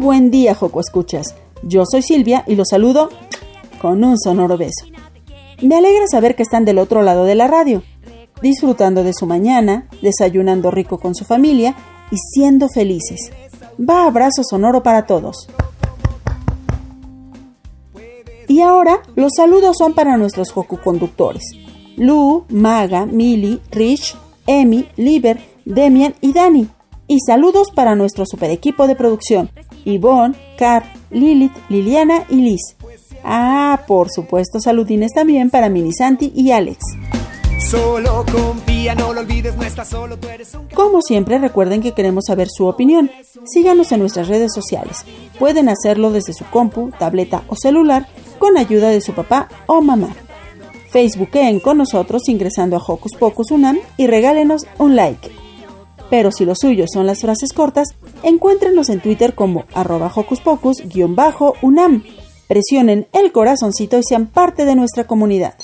buen día, Joco Escuchas. Yo soy Silvia y los saludo con un sonoro beso. Me alegra saber que están del otro lado de la radio, disfrutando de su mañana, desayunando rico con su familia y siendo felices. Va abrazo sonoro para todos. Y ahora los saludos son para nuestros Joku conductores. Lu, Maga, Mili, Rich, Emi, Liber, Demian y Dani. Y saludos para nuestro super equipo de producción, Yvonne, Car, Lilith, Liliana y Liz. Ah, por supuesto, saludines también para Mini Santi y Alex. Solo confía, no lo olvides, no estás solo, tú eres un... Como siempre, recuerden que queremos saber su opinión. Síganos en nuestras redes sociales. Pueden hacerlo desde su compu, tableta o celular con ayuda de su papá o mamá. Facebookeen con nosotros ingresando a Hocus Pocus Unam y regálenos un like. Pero si lo suyo son las frases cortas, encuéntrenos en Twitter como arroba Hocus Pocus-Unam. Presionen el corazoncito y sean parte de nuestra comunidad.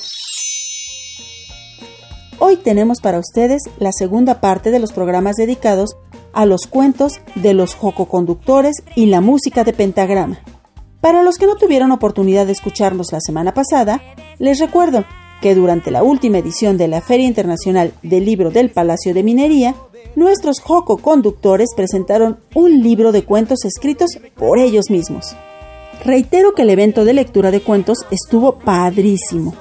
Hoy tenemos para ustedes la segunda parte de los programas dedicados a los cuentos de los jococonductores y la música de pentagrama. Para los que no tuvieron oportunidad de escucharnos la semana pasada, les recuerdo que durante la última edición de la Feria Internacional del Libro del Palacio de Minería, nuestros jococonductores presentaron un libro de cuentos escritos por ellos mismos. Reitero que el evento de lectura de cuentos estuvo padrísimo.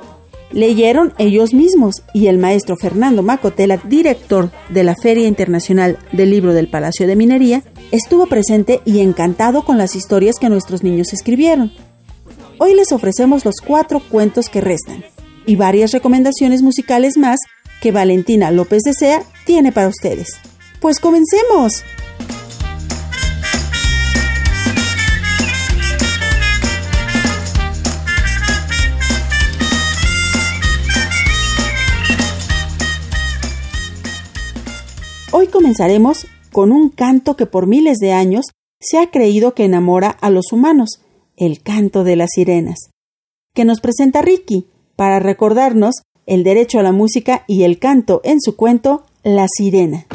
Leyeron ellos mismos y el maestro Fernando Macotela, director de la Feria Internacional del Libro del Palacio de Minería, estuvo presente y encantado con las historias que nuestros niños escribieron. Hoy les ofrecemos los cuatro cuentos que restan y varias recomendaciones musicales más que Valentina López de Sea tiene para ustedes. Pues comencemos. Hoy comenzaremos con un canto que por miles de años se ha creído que enamora a los humanos, el canto de las sirenas, que nos presenta Ricky para recordarnos el derecho a la música y el canto en su cuento La sirena.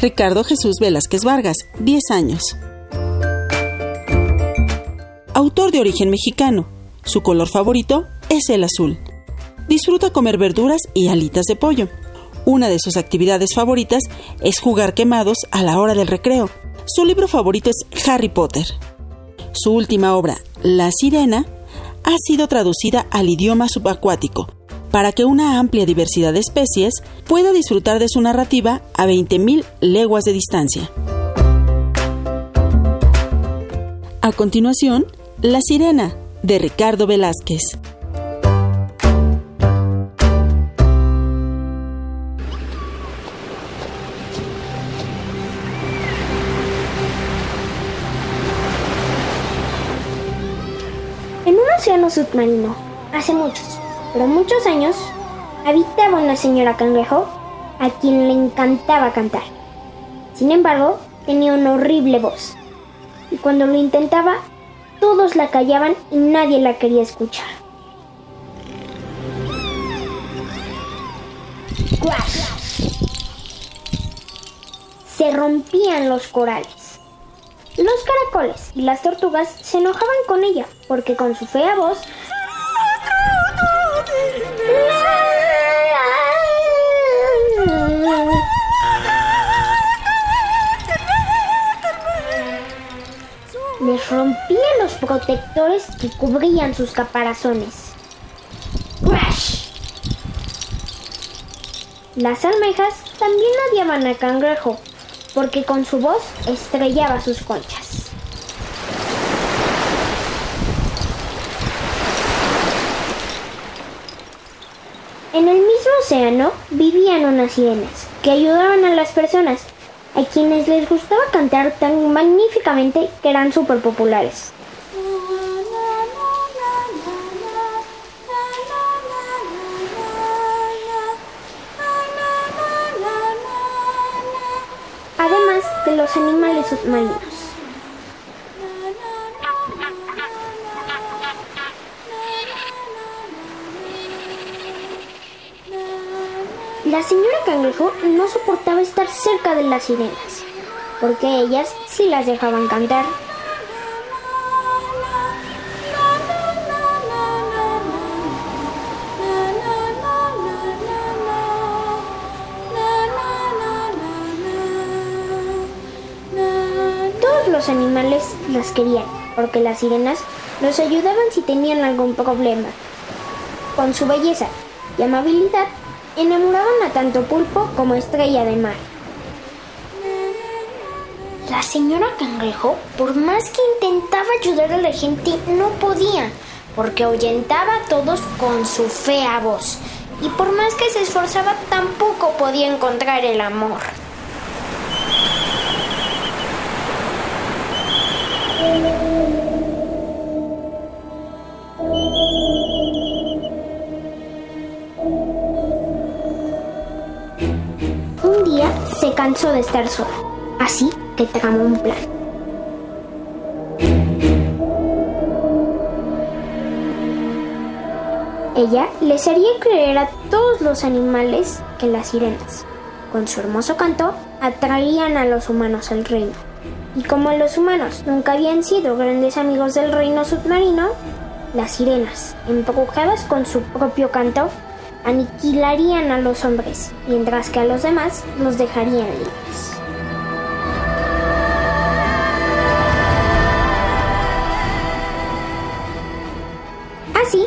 Ricardo Jesús Velázquez Vargas, 10 años. Autor de origen mexicano. Su color favorito es el azul. Disfruta comer verduras y alitas de pollo. Una de sus actividades favoritas es jugar quemados a la hora del recreo. Su libro favorito es Harry Potter. Su última obra, La Sirena, ha sido traducida al idioma subacuático para que una amplia diversidad de especies pueda disfrutar de su narrativa a 20.000 leguas de distancia. A continuación, La Sirena, de Ricardo Velázquez. Submarino, hace muchos, pero muchos años, habitaba una señora cangrejo a quien le encantaba cantar. Sin embargo, tenía una horrible voz. Y cuando lo intentaba, todos la callaban y nadie la quería escuchar. Se rompían los corales. Los caracoles y las tortugas se enojaban con ella porque con su fea voz les rompía los protectores que cubrían sus caparazones. Las almejas también odiaban al cangrejo porque con su voz estrellaba sus conchas. En el mismo océano vivían unas sirenas que ayudaban a las personas, a quienes les gustaba cantar tan magníficamente que eran súper populares. Los animales submarinos. La señora cangrejo no soportaba estar cerca de las sirenas, porque ellas sí las dejaban cantar. Los animales las querían, porque las sirenas los ayudaban si tenían algún problema. Con su belleza y amabilidad, enamoraban a tanto pulpo como estrella de mar. La señora cangrejo, por más que intentaba ayudar a la gente, no podía, porque ahuyentaba a todos con su fea voz. Y por más que se esforzaba, tampoco podía encontrar el amor. Un día se cansó de estar sola, así que tramó un plan. Ella les haría creer a todos los animales que las sirenas, con su hermoso canto, atraían a los humanos al reino. Y como los humanos nunca habían sido grandes amigos del reino submarino, las sirenas, embrujadas con su propio canto, aniquilarían a los hombres, mientras que a los demás los dejarían libres. Así,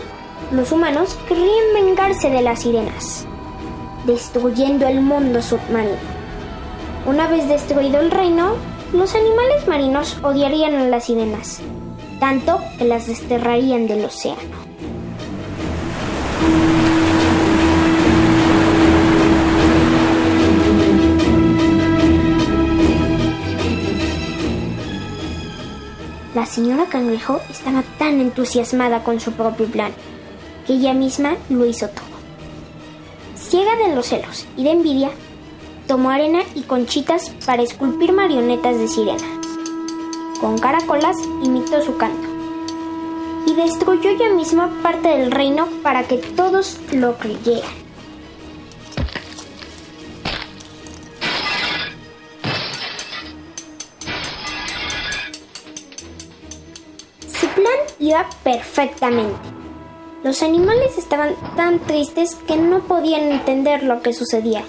los humanos querrían vengarse de las sirenas, destruyendo el mundo submarino. Una vez destruido el reino, los animales marinos odiarían a las sirenas, tanto que las desterrarían del océano. La señora Cangrejo estaba tan entusiasmada con su propio plan que ella misma lo hizo todo. Ciega de los celos y de envidia, tomó arena y conchitas para esculpir marionetas de sirena. Con caracolas imitó su canto y destruyó ella misma parte del reino para que todos lo creyeran. Su plan iba perfectamente. Los animales estaban tan tristes que no podían entender lo que sucedía.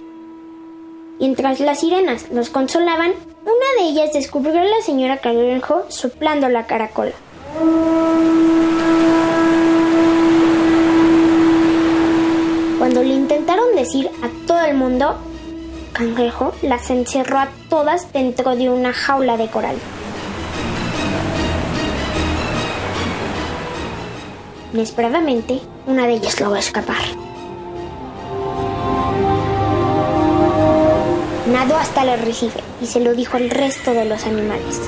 Mientras las sirenas los consolaban, una de ellas descubrió a la señora Cangrejo soplando la caracola. Cuando le intentaron decir a todo el mundo, Cangrejo las encerró a todas dentro de una jaula de coral. Inesperadamente, una de ellas logró escapar. Hasta el arrecife y se lo dijo al resto de los animales.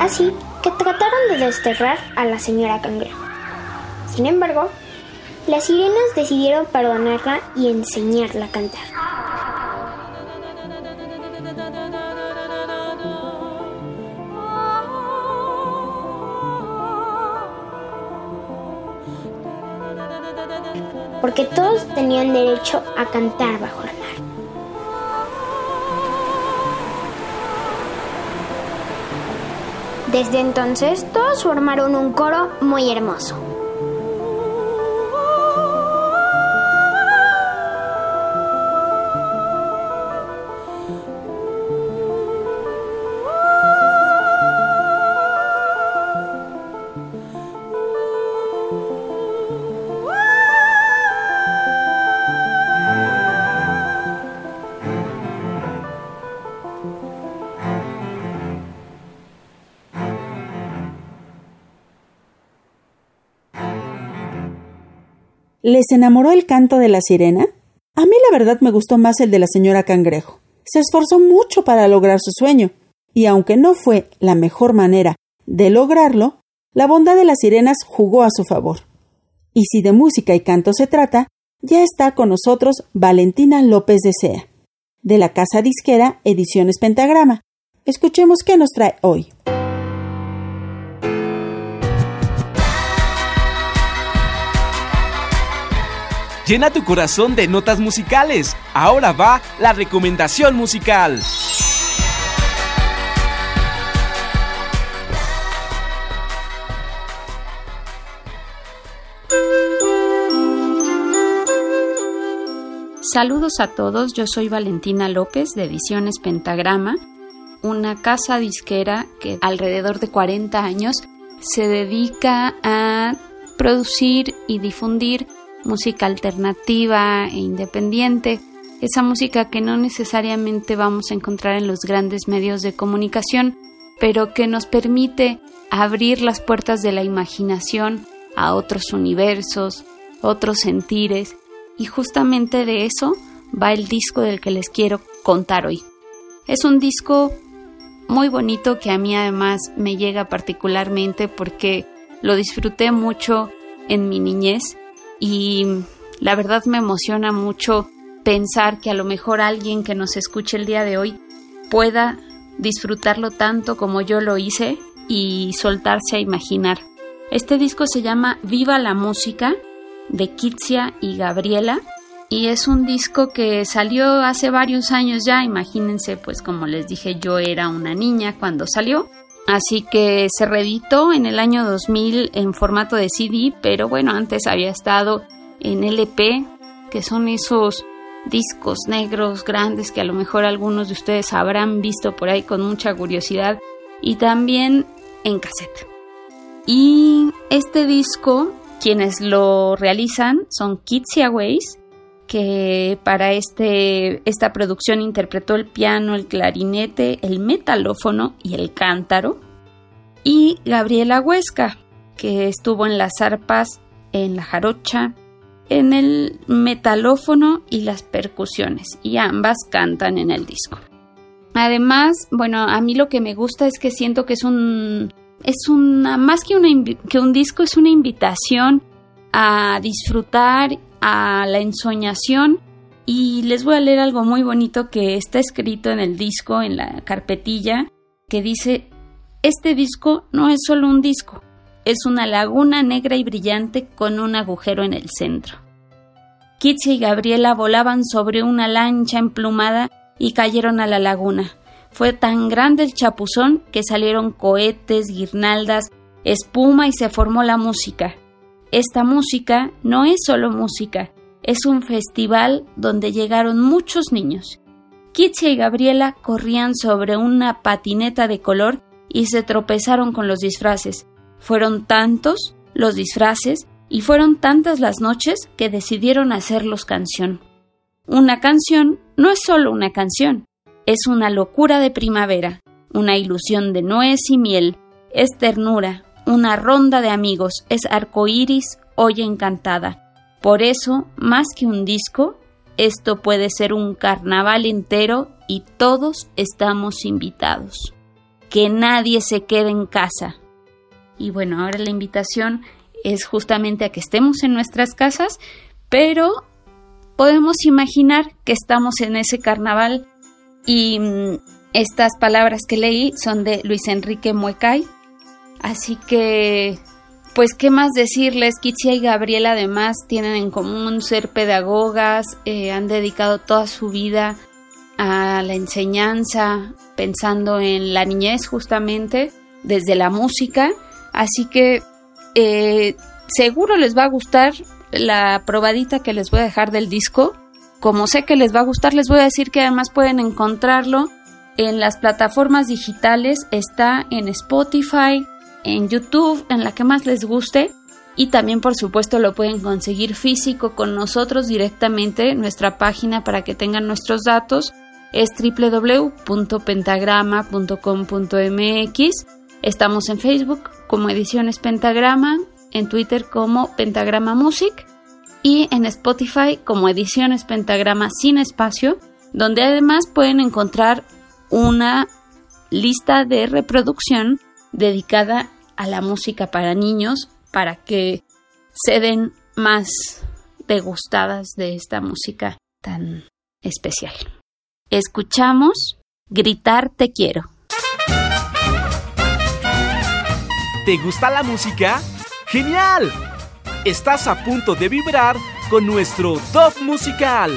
Así que trataron de desterrar a la señora cangrejo. Sin embargo, las sirenas decidieron perdonarla y enseñarla a cantar. porque todos tenían derecho a cantar bajo el mar. Desde entonces todos formaron un coro muy hermoso. ¿Les enamoró el canto de la sirena? A mí la verdad me gustó más el de la señora Cangrejo. Se esforzó mucho para lograr su sueño, y aunque no fue la mejor manera de lograrlo, la bondad de las sirenas jugó a su favor. Y si de música y canto se trata, ya está con nosotros Valentina López de Sea, de la casa disquera Ediciones Pentagrama. Escuchemos qué nos trae hoy. Llena tu corazón de notas musicales. Ahora va la recomendación musical. Saludos a todos, yo soy Valentina López de Ediciones Pentagrama, una casa disquera que alrededor de 40 años se dedica a producir y difundir música alternativa e independiente, esa música que no necesariamente vamos a encontrar en los grandes medios de comunicación, pero que nos permite abrir las puertas de la imaginación a otros universos, otros sentires, y justamente de eso va el disco del que les quiero contar hoy. Es un disco muy bonito que a mí además me llega particularmente porque lo disfruté mucho en mi niñez y la verdad me emociona mucho pensar que a lo mejor alguien que nos escuche el día de hoy pueda disfrutarlo tanto como yo lo hice y soltarse a imaginar. Este disco se llama Viva la Música de Kitsia y Gabriela y es un disco que salió hace varios años ya, imagínense pues como les dije yo era una niña cuando salió Así que se reeditó en el año 2000 en formato de CD, pero bueno, antes había estado en LP, que son esos discos negros grandes que a lo mejor algunos de ustedes habrán visto por ahí con mucha curiosidad, y también en cassette. Y este disco, quienes lo realizan son Kitsia Ways, que para este, esta producción interpretó el piano, el clarinete, el metalófono y el cántaro. Y Gabriela Huesca, que estuvo en las arpas, en la jarocha, en el metalófono y las percusiones, y ambas cantan en el disco. Además, bueno, a mí lo que me gusta es que siento que es un es una más que, una, que un disco es una invitación a disfrutar a la ensoñación y les voy a leer algo muy bonito que está escrito en el disco, en la carpetilla, que dice, este disco no es solo un disco, es una laguna negra y brillante con un agujero en el centro. Kitsi y Gabriela volaban sobre una lancha emplumada y cayeron a la laguna. Fue tan grande el chapuzón que salieron cohetes, guirnaldas, espuma y se formó la música. Esta música no es solo música, es un festival donde llegaron muchos niños. Kitsia y Gabriela corrían sobre una patineta de color y se tropezaron con los disfraces. Fueron tantos los disfraces y fueron tantas las noches que decidieron hacerlos canción. Una canción no es solo una canción, es una locura de primavera, una ilusión de nuez y miel, es ternura, una ronda de amigos, es arcoíris, hoy encantada. Por eso, más que un disco, esto puede ser un carnaval entero y todos estamos invitados. Que nadie se quede en casa. Y bueno, ahora la invitación es justamente a que estemos en nuestras casas, pero podemos imaginar que estamos en ese carnaval y mm, estas palabras que leí son de Luis Enrique Muecay, Así que, pues, ¿qué más decirles? Kitsia y Gabriela además tienen en común ser pedagogas, eh, han dedicado toda su vida a la enseñanza, pensando en la niñez justamente, desde la música, así que eh, seguro les va a gustar la probadita que les voy a dejar del disco. Como sé que les va a gustar, les voy a decir que además pueden encontrarlo en las plataformas digitales, está en Spotify, en YouTube, en la que más les guste. Y también, por supuesto, lo pueden conseguir físico con nosotros directamente. Nuestra página para que tengan nuestros datos es www.pentagrama.com.mx. Estamos en Facebook como Ediciones Pentagrama, en Twitter como Pentagrama Music y en Spotify como Ediciones Pentagrama sin espacio, donde además pueden encontrar una lista de reproducción dedicada a la música para niños para que se den más degustadas de esta música tan especial. Escuchamos Gritar Te quiero. ¿Te gusta la música? ¡Genial! Estás a punto de vibrar con nuestro top musical.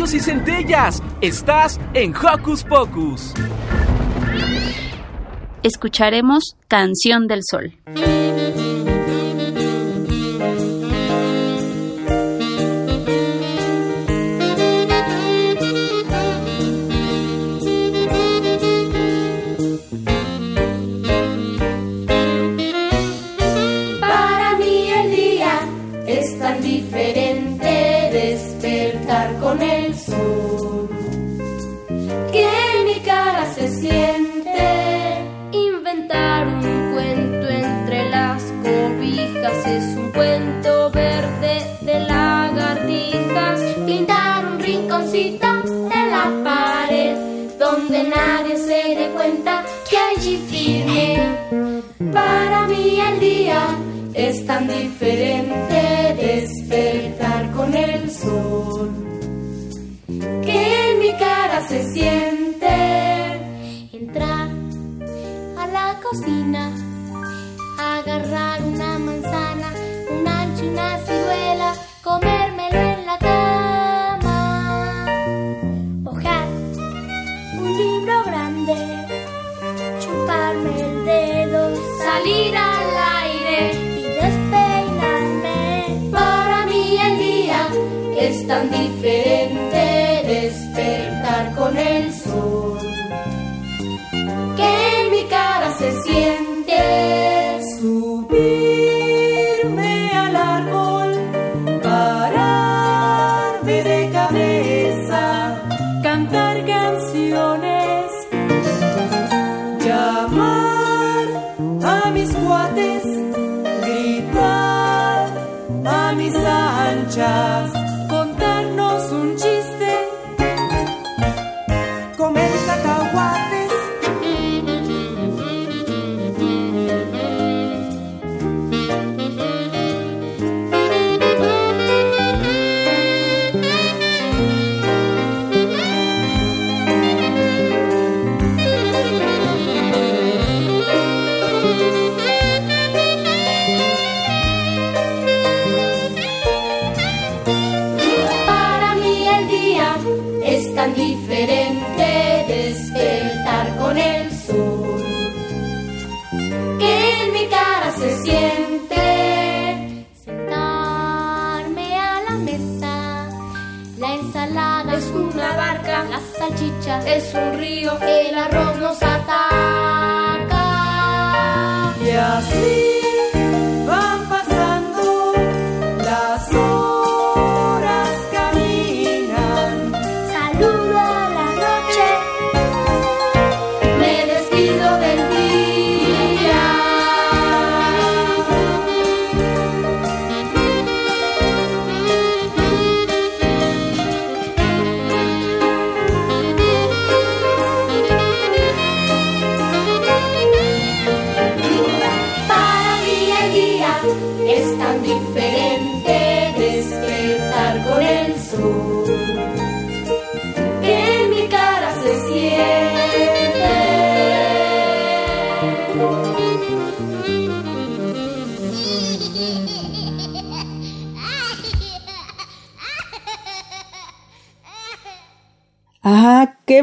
Y centellas. Estás en Hocus Pocus. Escucharemos Canción del Sol.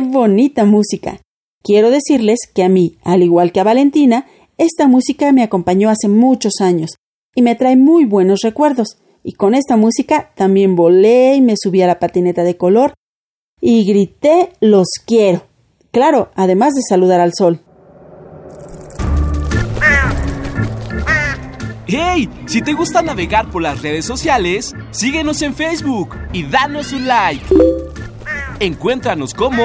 Bonita música! Quiero decirles que a mí, al igual que a Valentina, esta música me acompañó hace muchos años y me trae muy buenos recuerdos. Y con esta música también volé y me subí a la patineta de color y grité los quiero. Claro, además de saludar al sol. ¡Hey! Si te gusta navegar por las redes sociales, síguenos en Facebook y danos un like. Encuéntranos como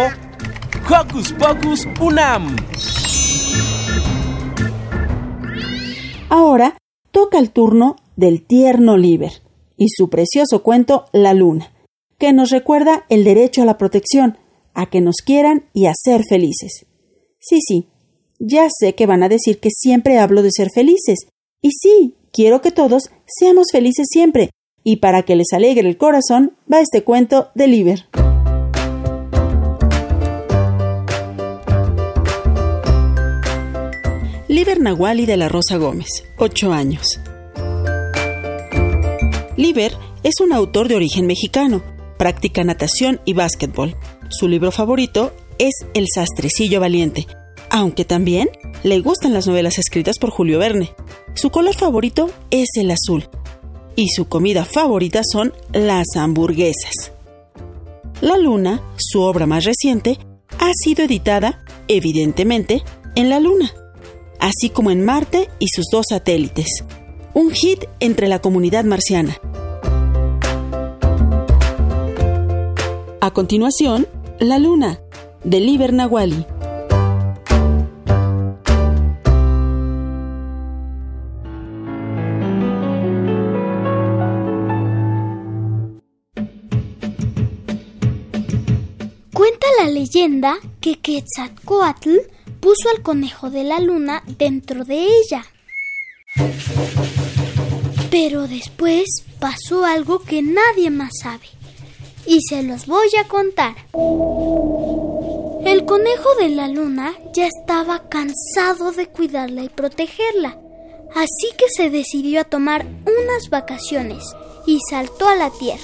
Hocus Pocus Unam. Ahora toca el turno del tierno Liber y su precioso cuento La Luna, que nos recuerda el derecho a la protección, a que nos quieran y a ser felices. Sí, sí, ya sé que van a decir que siempre hablo de ser felices, y sí, quiero que todos seamos felices siempre, y para que les alegre el corazón va este cuento de Liber. Liber Nahuali de la Rosa Gómez, 8 años. Liber es un autor de origen mexicano, practica natación y básquetbol. Su libro favorito es El Sastrecillo Valiente, aunque también le gustan las novelas escritas por Julio Verne. Su color favorito es el azul y su comida favorita son las hamburguesas. La Luna, su obra más reciente, ha sido editada, evidentemente, en la Luna, así como en Marte y sus dos satélites. Un hit entre la comunidad marciana. A continuación, La Luna, de Liber Nahuali. Cuenta la leyenda que Quetzalcoatl puso al conejo de la luna dentro de ella. Pero después pasó algo que nadie más sabe. Y se los voy a contar. El conejo de la luna ya estaba cansado de cuidarla y protegerla. Así que se decidió a tomar unas vacaciones y saltó a la tierra.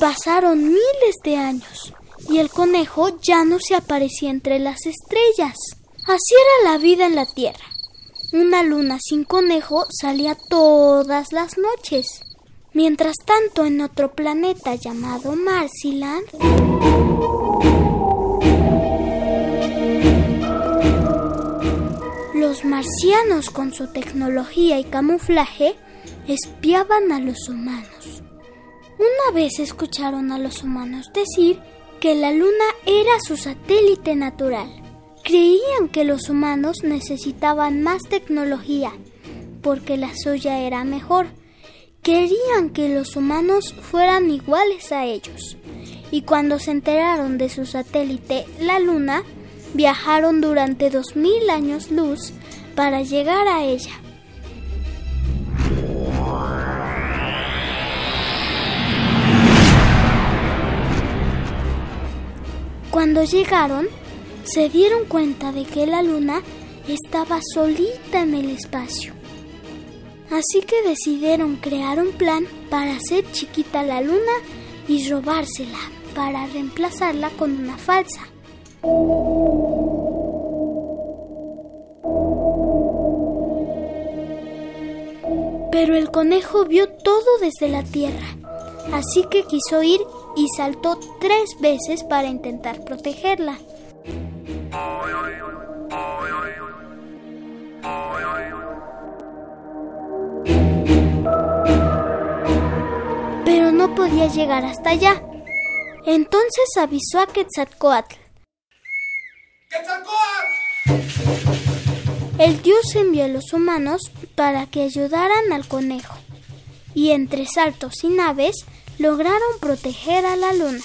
Pasaron miles de años y el conejo ya no se aparecía entre las estrellas. Así era la vida en la Tierra. Una luna sin conejo salía todas las noches. Mientras tanto, en otro planeta llamado Marciland, los marcianos con su tecnología y camuflaje espiaban a los humanos. Una vez escucharon a los humanos decir que la luna era su satélite natural. Creían que los humanos necesitaban más tecnología porque la suya era mejor. Querían que los humanos fueran iguales a ellos. Y cuando se enteraron de su satélite, la luna, viajaron durante dos mil años luz para llegar a ella. Cuando llegaron, se dieron cuenta de que la luna estaba solita en el espacio. Así que decidieron crear un plan para hacer chiquita la luna y robársela para reemplazarla con una falsa. Pero el conejo vio todo desde la tierra, así que quiso ir y saltó tres veces para intentar protegerla. Pero no podía llegar hasta allá. Entonces avisó a Quetzalcoatl. El dios envió a los humanos para que ayudaran al conejo. Y entre saltos y naves lograron proteger a la luna.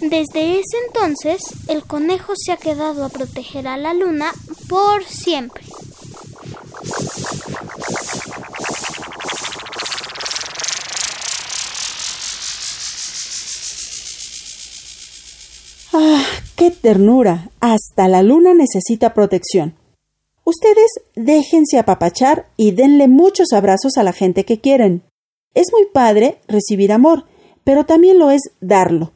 Desde ese entonces, el conejo se ha quedado a proteger a la luna por siempre. ¡Ah, qué ternura! Hasta la luna necesita protección. Ustedes déjense apapachar y denle muchos abrazos a la gente que quieren. Es muy padre recibir amor, pero también lo es darlo.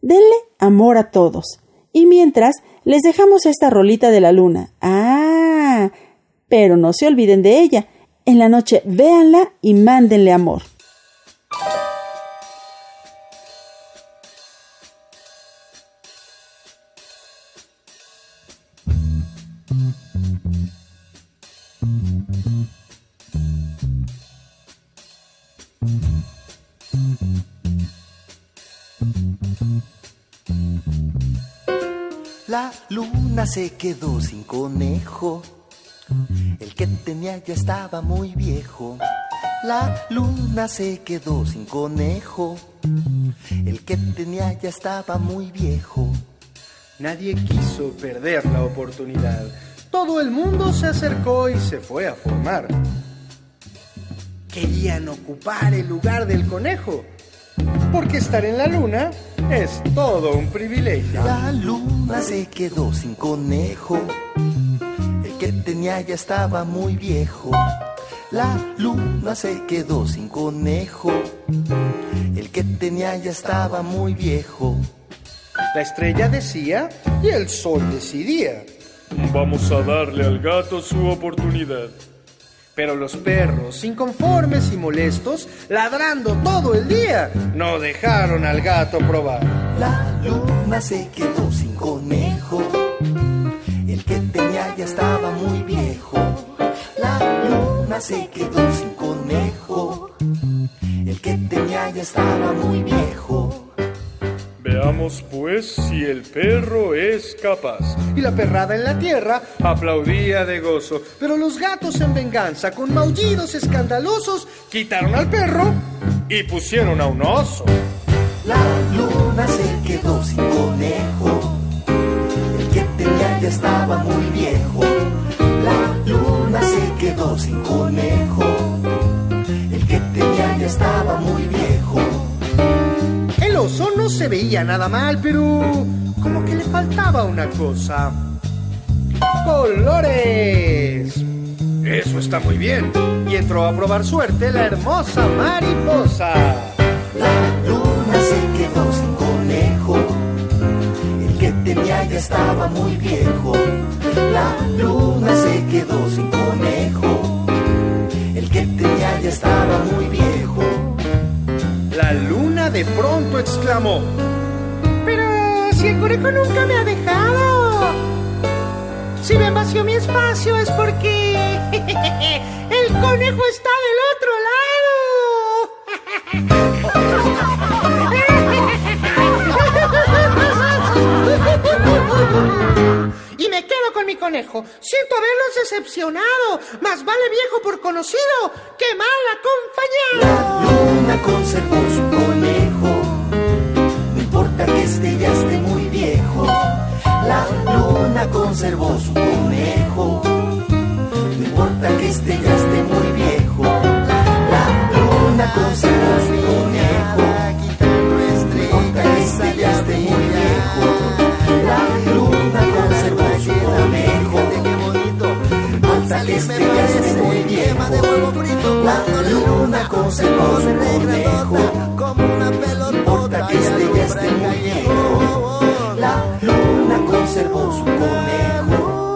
Denle amor a todos. Y mientras, les dejamos esta rolita de la luna. Ah, pero no se olviden de ella. En la noche véanla y mándenle amor. Luna se quedó sin conejo. El que tenía ya estaba muy viejo. La luna se quedó sin conejo. El que tenía ya estaba muy viejo. Nadie quiso perder la oportunidad. Todo el mundo se acercó y se fue a formar. Querían ocupar el lugar del conejo. Porque estar en la luna es todo un privilegio. La luna se quedó sin conejo. El que tenía ya estaba muy viejo. La luna se quedó sin conejo. El que tenía ya estaba muy viejo. La estrella decía y el sol decidía. Vamos a darle al gato su oportunidad. Pero los perros, inconformes y molestos, ladrando todo el día, no dejaron al gato probar. La luna se quedó sin conejo. El que tenía ya estaba muy viejo. La luna se quedó sin conejo. El que tenía ya estaba muy viejo. Veamos pues si el perro es capaz. Y la perrada en la tierra aplaudía de gozo. Pero los gatos en venganza, con maullidos escandalosos, quitaron al perro y pusieron a un oso. La luna se quedó sin conejo. El que tenía ya estaba muy viejo. La quedó sin conejo. El que tenía ya estaba muy viejo. El oso no se veía nada mal, pero como que le faltaba una cosa. ¡Colores! Eso está muy bien. Y entró a probar suerte la hermosa mariposa. La luna se quedó sin conejo. El que tenía ya estaba muy viejo. La luna se quedó sin conejo. El que tenía ya estaba muy viejo. La luna de pronto exclamó. Pero si el conejo nunca me ha dejado. Si me vació mi espacio es porque el conejo está del otro lado. Y me quedo con mi conejo. Siento haberlos decepcionado. Más vale viejo por conocido que mal acompañado. La luna. No ya esté muy viejo. La luna conservó su conejo. No importa que esté ya esté muy viejo. La luna conservó su conejo. No importa que esté ya esté muy viejo. La luna conservó su conejo. Hasta que esté ya esté muy viejo. La luna conservó su conejo. No importa que conservó su conejo.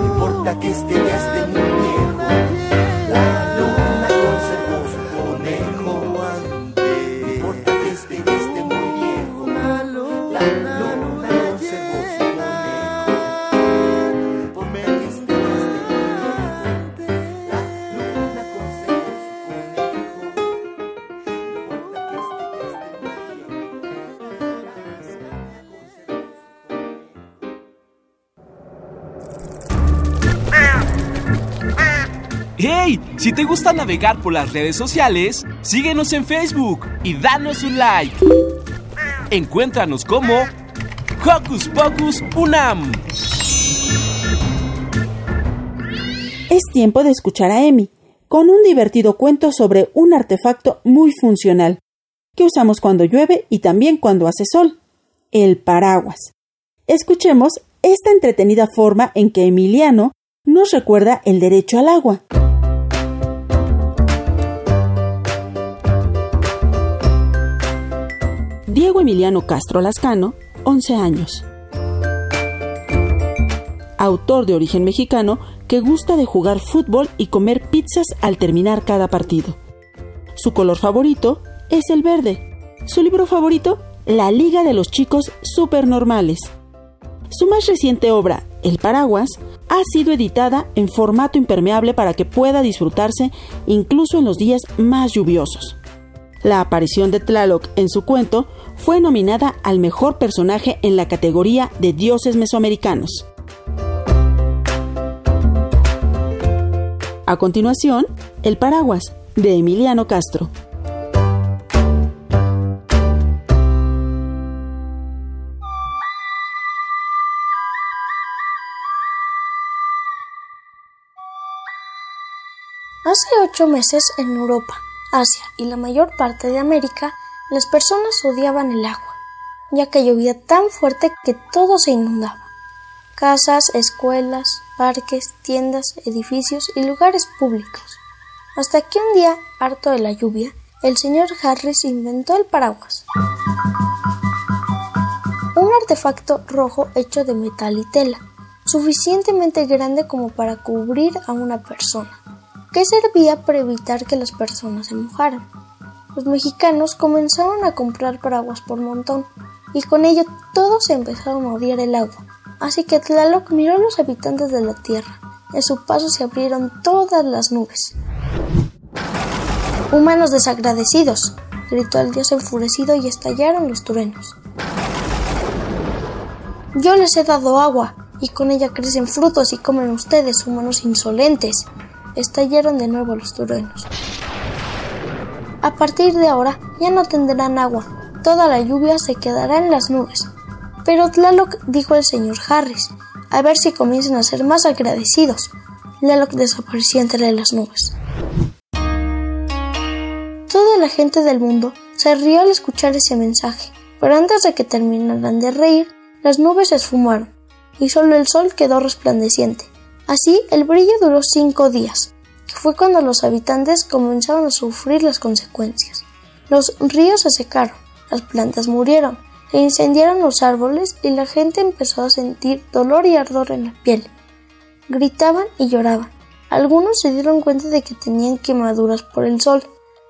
No importa que esté ya esté muy viejo. Te gusta navegar por las redes sociales, síguenos en Facebook y danos un like. Encuéntranos como Hocus Pocus Unam. Es tiempo de escuchar a Emi, con un divertido cuento sobre un artefacto muy funcional, que usamos cuando llueve y también cuando hace sol, el paraguas. Escuchemos esta entretenida forma en que Emiliano nos recuerda el derecho al agua. Diego Emiliano Castro Lascano, 11 años. Autor de origen mexicano que gusta de jugar fútbol y comer pizzas al terminar cada partido. Su color favorito es el verde. Su libro favorito, La Liga de los Chicos Supernormales. Su más reciente obra, El Paraguas, ha sido editada en formato impermeable para que pueda disfrutarse incluso en los días más lluviosos. La aparición de Tlaloc en su cuento fue nominada al mejor personaje en la categoría de dioses mesoamericanos. A continuación, El Paraguas, de Emiliano Castro. Hace ocho meses en Europa, Asia y la mayor parte de América, las personas odiaban el agua, ya que llovía tan fuerte que todo se inundaba. Casas, escuelas, parques, tiendas, edificios y lugares públicos. Hasta que un día, harto de la lluvia, el señor Harris inventó el paraguas. Un artefacto rojo hecho de metal y tela, suficientemente grande como para cubrir a una persona, que servía para evitar que las personas se mojaran. Los mexicanos comenzaron a comprar paraguas por montón, y con ello todos empezaron a odiar el agua. Así que Tlaloc miró a los habitantes de la tierra. En su paso se abrieron todas las nubes. Humanos desagradecidos, gritó el dios enfurecido y estallaron los truenos. Yo les he dado agua, y con ella crecen frutos y comen ustedes, humanos insolentes. Estallaron de nuevo los truenos. A partir de ahora ya no tendrán agua, toda la lluvia se quedará en las nubes. Pero Tlaloc dijo el señor Harris, a ver si comienzan a ser más agradecidos. Tlaloc desaparecía entre las nubes. Toda la gente del mundo se rió al escuchar ese mensaje, pero antes de que terminaran de reír, las nubes se esfumaron y solo el sol quedó resplandeciente. Así el brillo duró cinco días, fue cuando los habitantes comenzaron a sufrir las consecuencias. Los ríos se secaron, las plantas murieron, se incendiaron los árboles y la gente empezó a sentir dolor y ardor en la piel. Gritaban y lloraban. Algunos se dieron cuenta de que tenían quemaduras por el sol.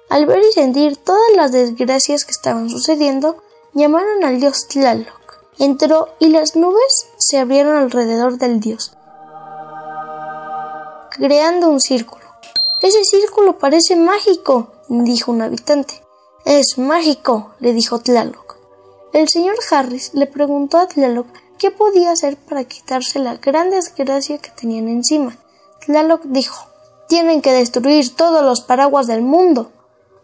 Al ver y sentir todas las desgracias que estaban sucediendo, llamaron al dios Tlaloc. Entró y las nubes se abrieron alrededor del dios, creando un círculo. Ese círculo parece mágico, dijo un habitante. Es mágico, le dijo Tlaloc. El señor Harris le preguntó a Tlaloc qué podía hacer para quitarse la gran desgracia que tenían encima. Tlaloc dijo, tienen que destruir todos los paraguas del mundo.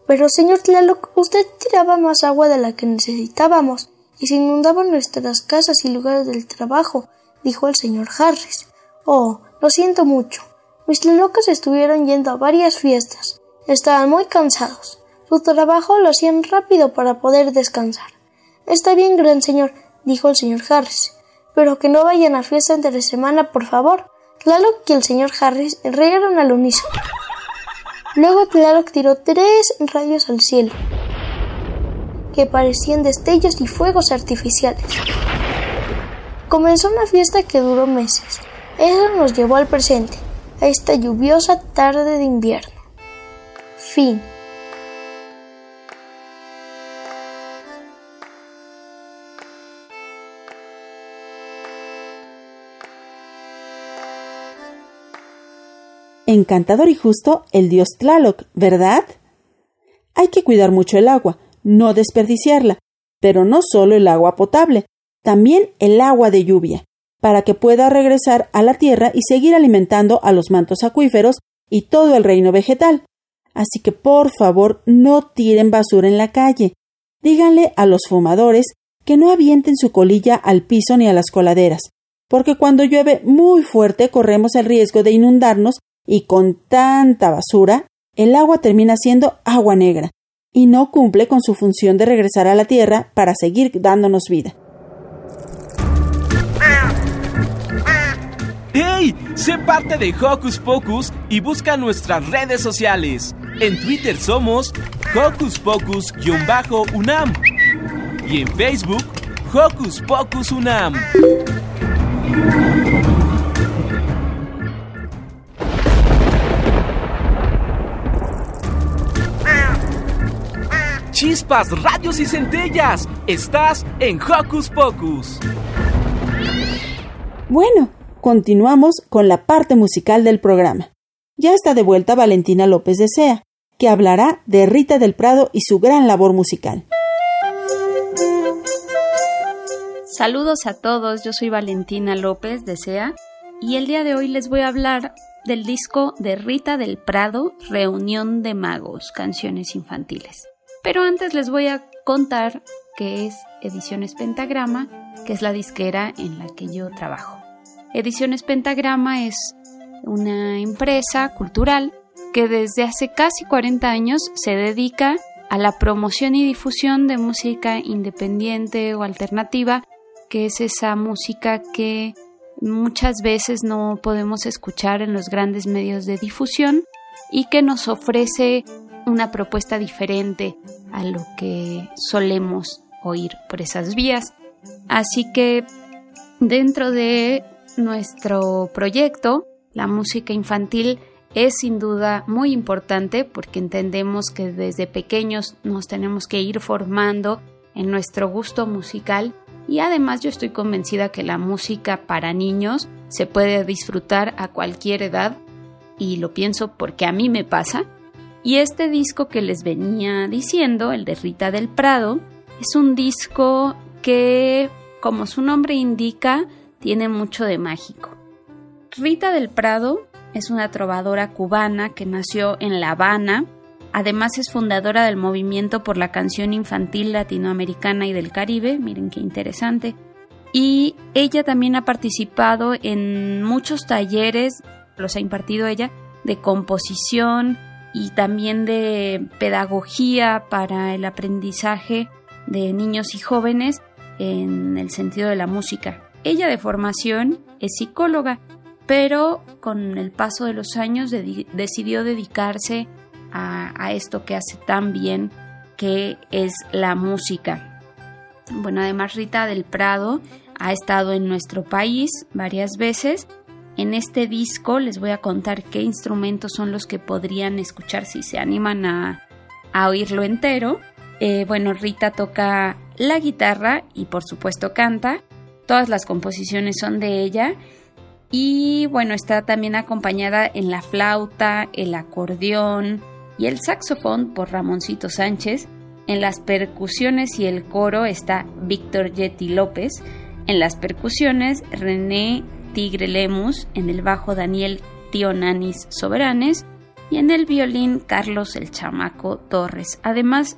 Pero, señor Tlaloc, usted tiraba más agua de la que necesitábamos y se inundaban nuestras casas y lugares del trabajo, dijo el señor Harris. Oh, lo siento mucho. Mis Tlalocas estuvieron yendo a varias fiestas. Estaban muy cansados. Su trabajo lo hacían rápido para poder descansar. Está bien, gran señor, dijo el señor Harris, pero que no vayan a fiesta entre semana, por favor. Tlaloc y el señor Harris rieron al unísono. Luego Tlaloc tiró tres rayos al cielo, que parecían destellos y fuegos artificiales. Comenzó una fiesta que duró meses. Eso nos llevó al presente, a esta lluviosa tarde de invierno. Fin. Encantador y justo el dios Tlaloc, ¿verdad? Hay que cuidar mucho el agua, no desperdiciarla, pero no solo el agua potable, también el agua de lluvia, para que pueda regresar a la tierra y seguir alimentando a los mantos acuíferos y todo el reino vegetal. Así que por favor no tiren basura en la calle. Díganle a los fumadores que no avienten su colilla al piso ni a las coladeras, porque cuando llueve muy fuerte corremos el riesgo de inundarnos y con tanta basura el agua termina siendo agua negra y no cumple con su función de regresar a la tierra para seguir dándonos vida. Sé parte de Hocus Pocus y busca nuestras redes sociales. En Twitter somos Hocus Pocus-UNAM y en Facebook Hocus Pocus UNAM. Chispas, radios y centellas. Estás en Hocus Pocus. Bueno, continuamos con la parte musical del programa. Ya está de vuelta Valentina López de Sea, que hablará de Rita del Prado y su gran labor musical. Saludos a todos, yo soy Valentina López de Sea y el día de hoy les voy a hablar del disco de Rita del Prado, Reunión de Magos, canciones infantiles. Pero antes les voy a contar qué es Ediciones Pentagrama, que es la disquera en la que yo trabajo. Ediciones Pentagrama es una empresa cultural que desde hace casi 40 años se dedica a la promoción y difusión de música independiente o alternativa, que es esa música que muchas veces no podemos escuchar en los grandes medios de difusión y que nos ofrece una propuesta diferente a lo que solemos oír por esas vías. Así que dentro de nuestro proyecto, la música infantil es sin duda muy importante porque entendemos que desde pequeños nos tenemos que ir formando en nuestro gusto musical y además yo estoy convencida que la música para niños se puede disfrutar a cualquier edad y lo pienso porque a mí me pasa. Y este disco que les venía diciendo, el de Rita del Prado, es un disco que, como su nombre indica, tiene mucho de mágico. Rita del Prado es una trovadora cubana que nació en La Habana. Además es fundadora del movimiento por la canción infantil latinoamericana y del Caribe. Miren qué interesante. Y ella también ha participado en muchos talleres los ha impartido ella, de composición y también de pedagogía para el aprendizaje de niños y jóvenes en el sentido de la música. Ella de formación es psicóloga, pero con el paso de los años decidió dedicarse a, esto que hace tan bien, que es la música. Bueno, además Rita del Prado ha estado en nuestro país varias veces. En este disco les voy a contar qué instrumentos son los que podrían escuchar si se animan a, oírlo entero. Eh, bueno, Rita toca la guitarra y por supuesto canta. Todas las composiciones son de ella. Y bueno, está también acompañada en la flauta, el acordeón y el saxofón por Ramoncito Sánchez. En las percusiones y el coro está Víctor Yeti López. En las percusiones, René Tigre Lemus. En el bajo, Daniel Tionanis Soberanes. Y en el violín, Carlos el Chamaco Torres. Además,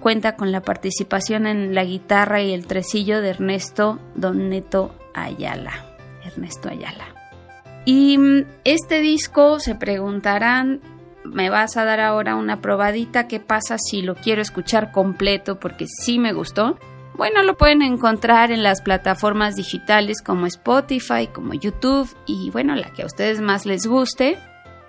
cuenta con la participación en la guitarra y el tresillo de Ernesto Don Neto Ayala. Ernesto Ayala. Y mm, este disco se preguntarán me vas a dar ahora una probadita qué pasa si lo quiero escuchar completo porque sí me gustó. Bueno, lo pueden encontrar en las plataformas digitales como Spotify, como YouTube y bueno, la que a ustedes más les guste.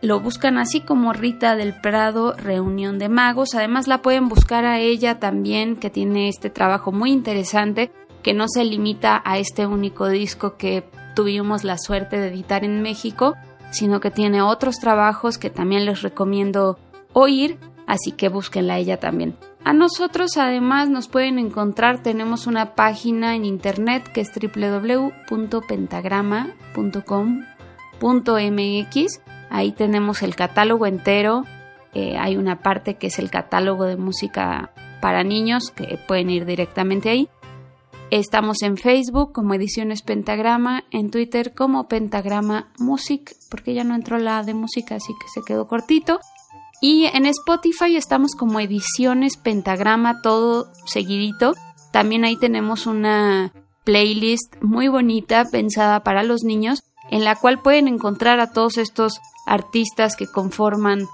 Lo buscan así como Rita del Prado, Reunión de Magos. Además la pueden buscar a ella también, que tiene este trabajo muy interesante, que no se limita a este único disco que tuvimos la suerte de editar en México, sino que tiene otros trabajos que también les recomiendo oír, así que búsquenla ella también. A nosotros además nos pueden encontrar, tenemos una página en internet que es www.pentagrama.com.mx, ahí tenemos el catálogo entero, eh, hay una parte que es el catálogo de música para niños que pueden ir directamente ahí Estamos en Facebook como Ediciones Pentagrama, en Twitter como Pentagrama Music, porque ya no entró la de música, así que se quedó cortito. Y en Spotify estamos como Ediciones Pentagrama, todo seguidito. También ahí tenemos una playlist muy bonita pensada para los niños, en la cual pueden encontrar a todos estos artistas que conforman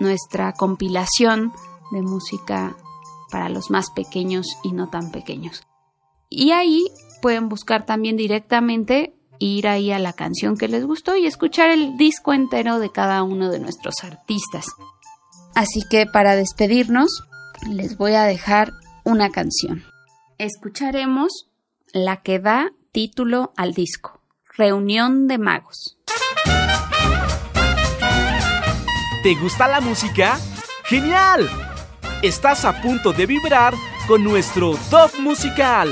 nuestra compilación de música para los más pequeños y no tan pequeños. Y ahí pueden buscar también directamente, ir ahí a la canción que les gustó y escuchar el disco entero de cada uno de nuestros artistas. Así que para despedirnos, les voy a dejar una canción. Escucharemos la que da título al disco, Reunión de Magos. ¿Te gusta la música? ¡Genial! Estás a punto de vibrar con nuestro top musical.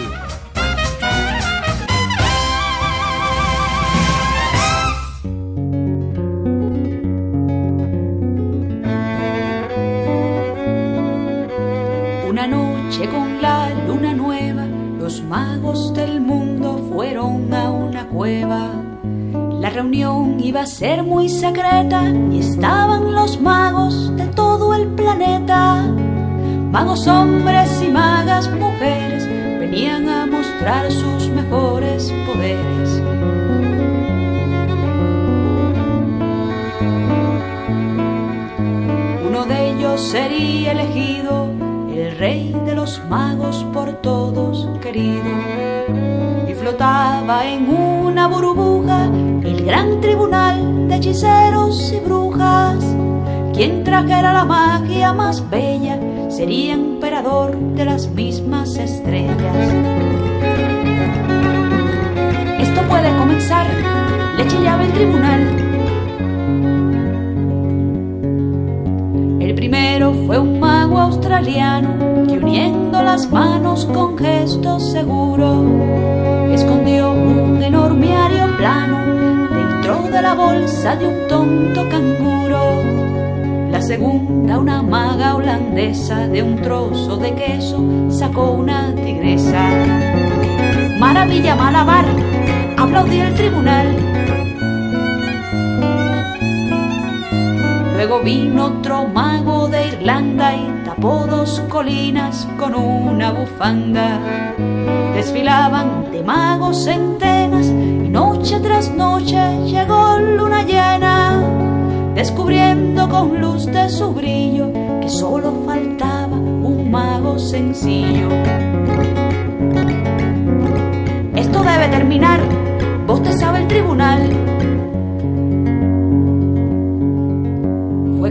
con la luna nueva, los magos del mundo fueron a una cueva. La reunión iba a ser muy secreta y estaban los magos de todo el planeta. Magos hombres y magas mujeres venían a mostrar sus mejores poderes. Uno de ellos sería elegido el rey de los magos por todos querido. Y flotaba en una burbuja gran tribunal de hechiceros y brujas. Quien trajera la magia más bella sería emperador de las mismas estrellas. Esto puede comenzar, le chillaba el tribunal. El primero fue un mago australiano que uniendo las manos con gesto seguro escondió un enorme aeroplano de la bolsa de un tonto canguro. La segunda, una maga holandesa de un trozo de queso, sacó una tigresa. Maravilla malabar, aplaudió el tribunal Luego vino otro mago de Irlanda y dos colinas con una bufanda. Desfilaban de magos centenas y noche tras noche llegó luna llena, descubriendo con luz de su brillo que solo faltaba un mago sencillo. Esto debe terminar, vos te sabe el tribunal.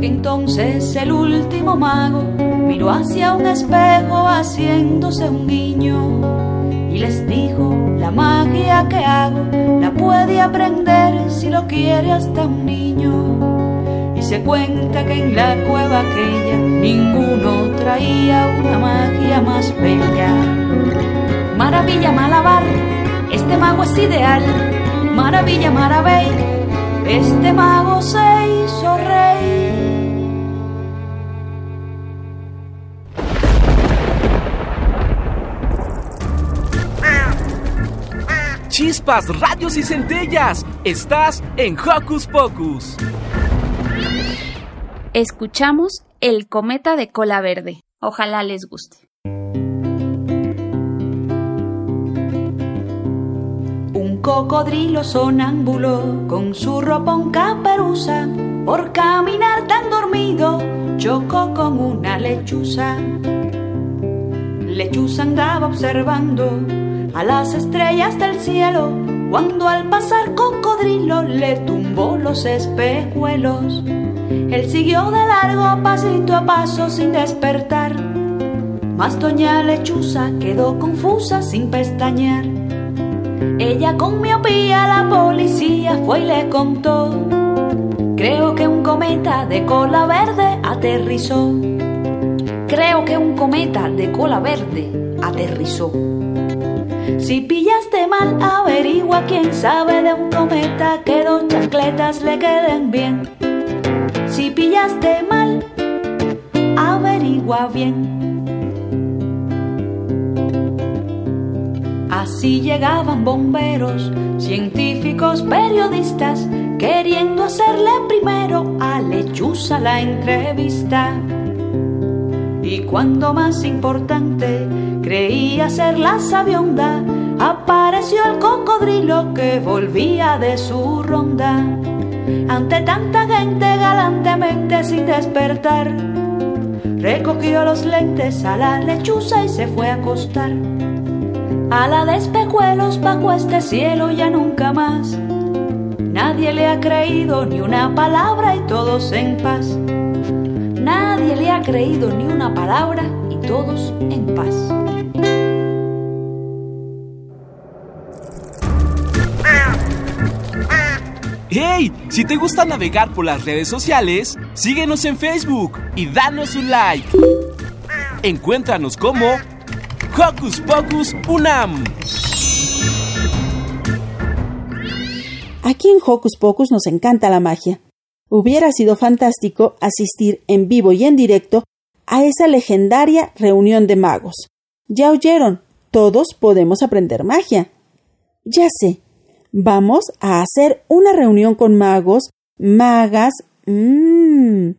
Entonces el último mago miró hacia un espejo haciéndose un guiño y les dijo, la magia que hago la puede aprender si lo quiere hasta un niño. Y se cuenta que en la cueva aquella ninguno traía una magia más bella. Maravilla Malabar, este mago es ideal. Maravilla Maravey, este mago se hizo rey. Chispas, radios y centellas. Estás en Hocus Pocus. Escuchamos El cometa de cola verde. Ojalá les guste. Un cocodrilo sonámbulo con su ropón caperuza, por caminar tan dormido, chocó con una lechuza. Lechuza andaba observando a las estrellas del cielo, cuando al pasar cocodrilo le tumbó los espejuelos. Él siguió de largo pasito a paso sin despertar, mas doña lechuza quedó confusa sin pestañear. Ella con miopía la policía fue y le contó. Creo que un cometa de cola verde aterrizó. Creo que un cometa de cola verde aterrizó. Si pillaste mal, averigua quién sabe de un cometa que dos chancletas le queden bien. Si pillaste mal, averigua bien. Así llegaban bomberos, científicos, periodistas, queriendo hacerle primero a Lechuza la entrevista. Y cuando más importante creía ser la sabionda, apareció el cocodrilo que volvía de su ronda. Ante tanta gente galantemente sin despertar, recogió los lentes a la lechuza y se fue a acostar. A la de espejuelos bajo este cielo ya nunca más. Nadie le ha creído ni una palabra y todos en paz. Nadie le ha creído ni una palabra y todos en paz. ¡Hey! Si te gusta navegar por las redes sociales, síguenos en Facebook y danos un like. Encuéntranos como Hocus Pocus Unam. Aquí en Hocus Pocus nos encanta la magia. Hubiera sido fantástico asistir en vivo y en directo a esa legendaria reunión de magos. Ya oyeron, todos podemos aprender magia. Ya sé, vamos a hacer una reunión con magos, magas. Mmm.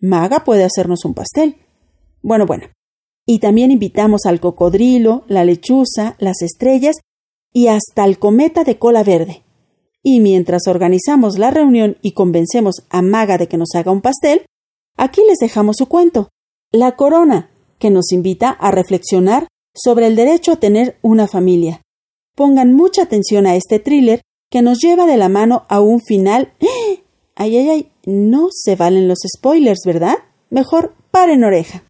Maga puede hacernos un pastel. Bueno, bueno. Y también invitamos al cocodrilo, la lechuza, las estrellas y hasta el cometa de cola verde. Y mientras organizamos la reunión y convencemos a Maga de que nos haga un pastel, aquí les dejamos su cuento, La Corona, que nos invita a reflexionar sobre el derecho a tener una familia. Pongan mucha atención a este thriller que nos lleva de la mano a un final. Ay, ay, ay, no se valen los spoilers, ¿verdad? Mejor paren oreja.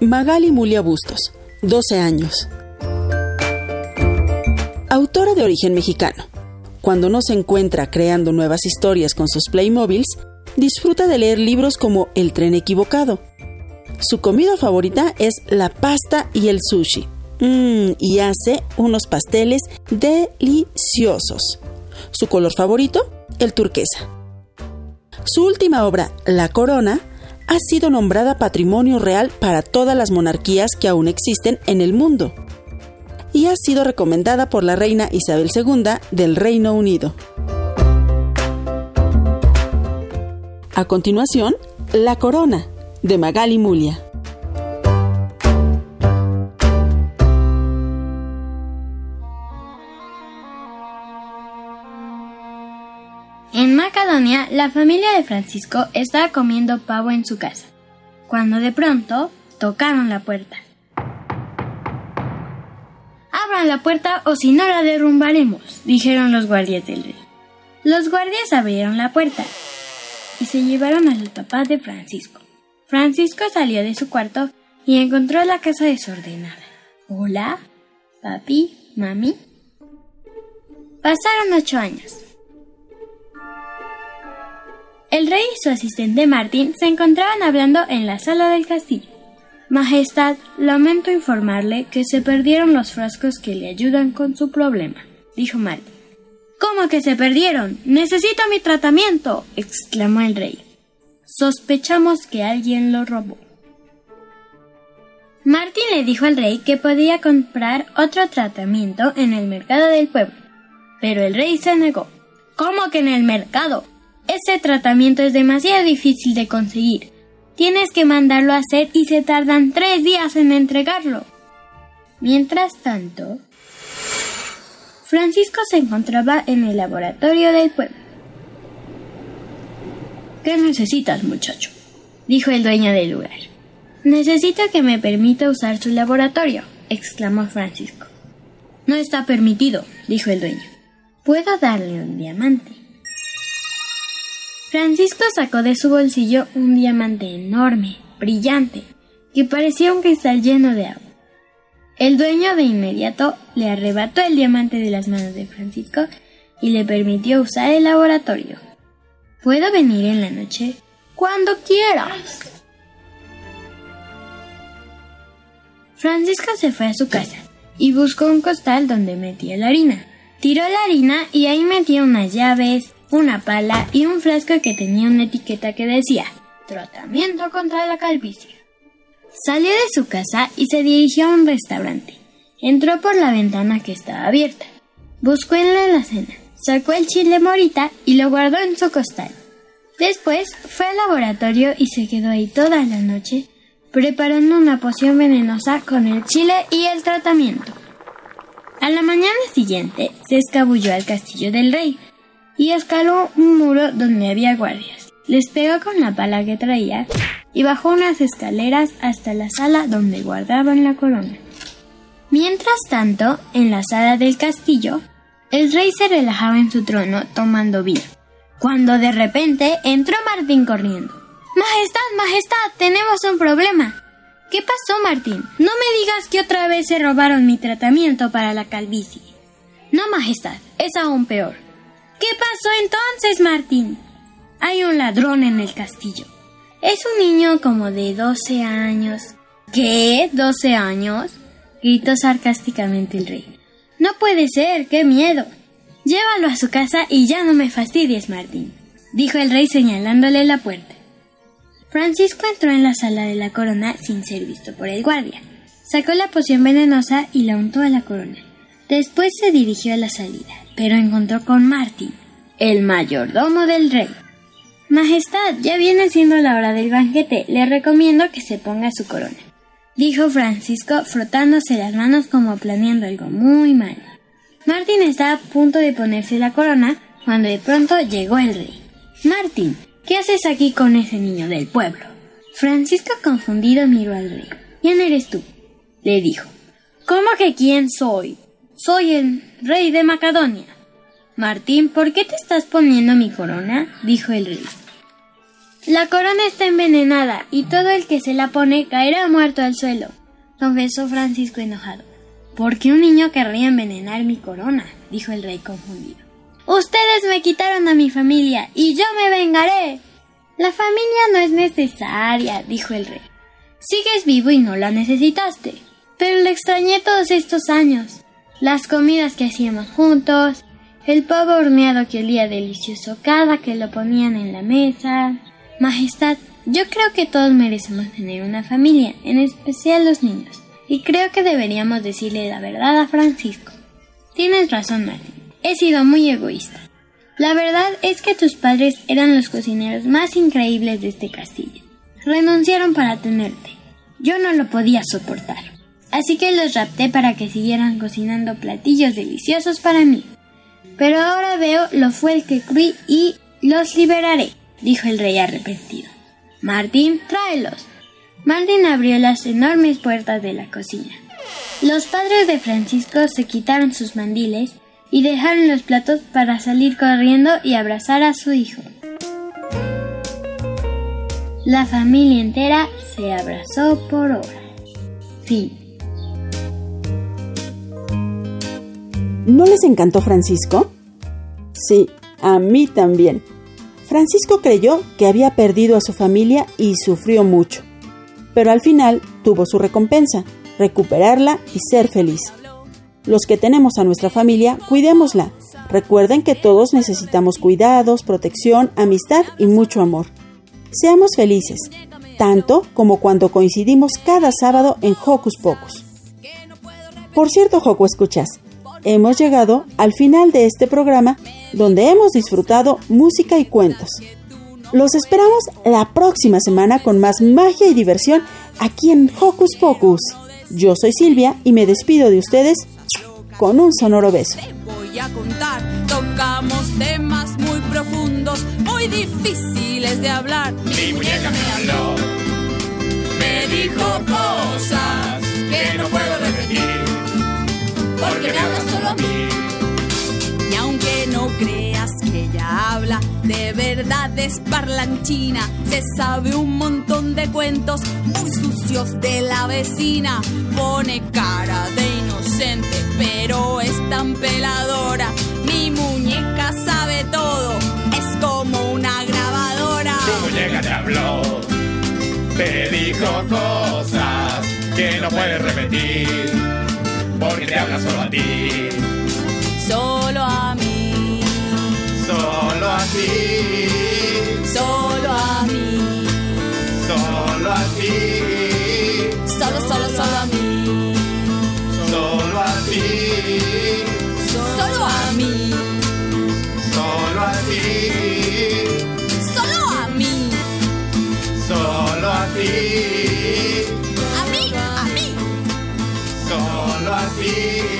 Magali Mulia Bustos, 12 años. Autora de origen mexicano. Cuando no se encuentra creando nuevas historias con sus Playmobiles, disfruta de leer libros como El tren equivocado. Su comida favorita es la pasta y el sushi. Mmm, y hace unos pasteles deliciosos. Su color favorito, el turquesa. Su última obra, La Corona, ha sido nombrada Patrimonio Real para todas las monarquías que aún existen en el mundo. y ha sido recomendada por la reina Isabel II del Reino Unido. A continuación, La Corona, de Magali Mulia. En Macedonia, la familia de Francisco estaba comiendo pavo en su casa, cuando de pronto tocaron la puerta. Abran la puerta o si no la derrumbaremos, dijeron los guardias del rey. Los guardias abrieron la puerta y se llevaron al papá de Francisco. Francisco salió de su cuarto y encontró la casa desordenada. Hola, papi, mami. Pasaron ocho años. El rey y su asistente Martín se encontraban hablando en la sala del castillo. Majestad, lamento informarle que se perdieron los frascos que le ayudan con su problema, dijo Martín. ¿Cómo que se perdieron? Necesito mi tratamiento, exclamó el rey. Sospechamos que alguien lo robó. Martín le dijo al rey que podía comprar otro tratamiento en el mercado del pueblo, pero el rey se negó. ¿Cómo que en el mercado? Ese tratamiento es demasiado difícil de conseguir. Tienes que mandarlo a hacer y se tardan tres días en entregarlo. Mientras tanto, Francisco se encontraba en el laboratorio del pueblo. ¿Qué necesitas, muchacho? dijo el dueño del lugar. Necesito que me permita usar su laboratorio, exclamó Francisco. No está permitido, dijo el dueño. Puedo darle un diamante. Francisco sacó de su bolsillo un diamante enorme, brillante, que parecía un cristal lleno de agua. El dueño de inmediato le arrebató el diamante de las manos de Francisco y le permitió usar el laboratorio. ¿Puedo venir en la noche? Cuando quieras. Francisco se fue a su casa y buscó un costal donde metía la harina. Tiró la harina y ahí metió unas llaves, una pala y un frasco que tenía una etiqueta que decía Tratamiento contra la calvicie. Salió de su casa y se dirigió a un restaurante. Entró por la ventana que estaba abierta. Buscó en la alacena, sacó el chile morita y lo guardó en su costal. Después fue al laboratorio y se quedó ahí toda la noche preparando una poción venenosa con el chile y el tratamiento. A la mañana siguiente se escabulló al castillo del rey y escaló un muro donde había guardias. Les pegó con la pala que traía y bajó unas escaleras hasta la sala donde guardaban la corona. Mientras tanto, en la sala del castillo, el rey se relajaba en su trono tomando vino, cuando de repente entró Martín corriendo. Majestad, Majestad, tenemos un problema. ¿Qué pasó, Martín? No me digas que otra vez se robaron mi tratamiento para la calvicie. No, Majestad, es aún peor. ¿Qué pasó entonces, Martín? Hay un ladrón en el castillo. Es un niño como de 12 años. ¿Qué? ¿12 años? gritó sarcásticamente el rey. No puede ser, qué miedo. Llévalo a su casa y ya no me fastidies, Martín, dijo el rey señalándole la puerta. Francisco entró en la sala de la corona sin ser visto por el guardia. Sacó la poción venenosa y la untó a la corona. Después se dirigió a la salida, pero encontró con Martín, el mayordomo del rey. Majestad, ya viene siendo la hora del banquete. Le recomiendo que se ponga su corona, dijo Francisco frotándose las manos como planeando algo muy mal. Martín estaba a punto de ponerse la corona cuando de pronto llegó el rey. Martín, ¿Qué haces aquí con ese niño del pueblo? Francisco confundido miró al rey. ¿Quién eres tú? le dijo. ¿Cómo que quién soy? Soy el rey de Macedonia. Martín, ¿por qué te estás poniendo mi corona? dijo el rey. La corona está envenenada y todo el que se la pone caerá muerto al suelo, confesó Francisco enojado. ¿Por qué un niño querría envenenar mi corona? dijo el rey confundido. Ustedes me quitaron a mi familia y yo me vengaré. La familia no es necesaria, dijo el rey. Sigues vivo y no la necesitaste. Pero le extrañé todos estos años. Las comidas que hacíamos juntos, el pavo horneado que olía delicioso cada que lo ponían en la mesa. Majestad, yo creo que todos merecemos tener una familia, en especial los niños. y creo que deberíamos decirle la verdad a Francisco. Tienes razón, Martín. He sido muy egoísta. La verdad es que tus padres eran los cocineros más increíbles de este castillo. Renunciaron para tenerte. Yo no lo podía soportar. Así que los rapté para que siguieran cocinando platillos deliciosos para mí. Pero ahora veo lo fue el que creí y los liberaré, dijo el rey arrepentido. Martín, tráelos. Martín abrió las enormes puertas de la cocina. Los padres de Francisco se quitaron sus mandiles y dejaron los platos para salir corriendo y abrazar a su hijo. La familia entera se abrazó por horas. Fin. ¿No les encantó Francisco? Sí, a mí también. Francisco creyó que había perdido a su familia y sufrió mucho. Pero al final tuvo su recompensa, recuperarla y ser feliz. Los que tenemos a nuestra familia, cuidémosla. Recuerden que todos necesitamos cuidados, protección, amistad y mucho amor. Seamos felices, tanto como cuando coincidimos cada sábado en Hocus Pocus. Por cierto, Joco, escuchas, hemos llegado al final de este programa donde hemos disfrutado música y cuentos. Los esperamos la próxima semana con más magia y diversión aquí en Hocus Pocus. Yo soy Silvia y me despido de ustedes con un sonoro beso. voy a contar. Tocamos temas muy profundos, muy difíciles de hablar. Mi muñeca me habló, me dijo cosas que no puedo repetir, porque me habla solo a mí. No creas que ella habla, de verdad es parlanchina. Se sabe un montón de cuentos muy sucios de la vecina. Pone cara de inocente, pero es tan peladora. Mi muñeca sabe todo, es como una grabadora. Tu muñeca te habló, te dijo cosas que no puedes repetir, porque te habla solo a ti, Solo a mí, solo a ti, solo a mí, solo a ti, solo, solo, solo a mí, solo a ti, solo a mí, solo a ti, solo a mí, solo a ti, a mí, a mí, solo a ti,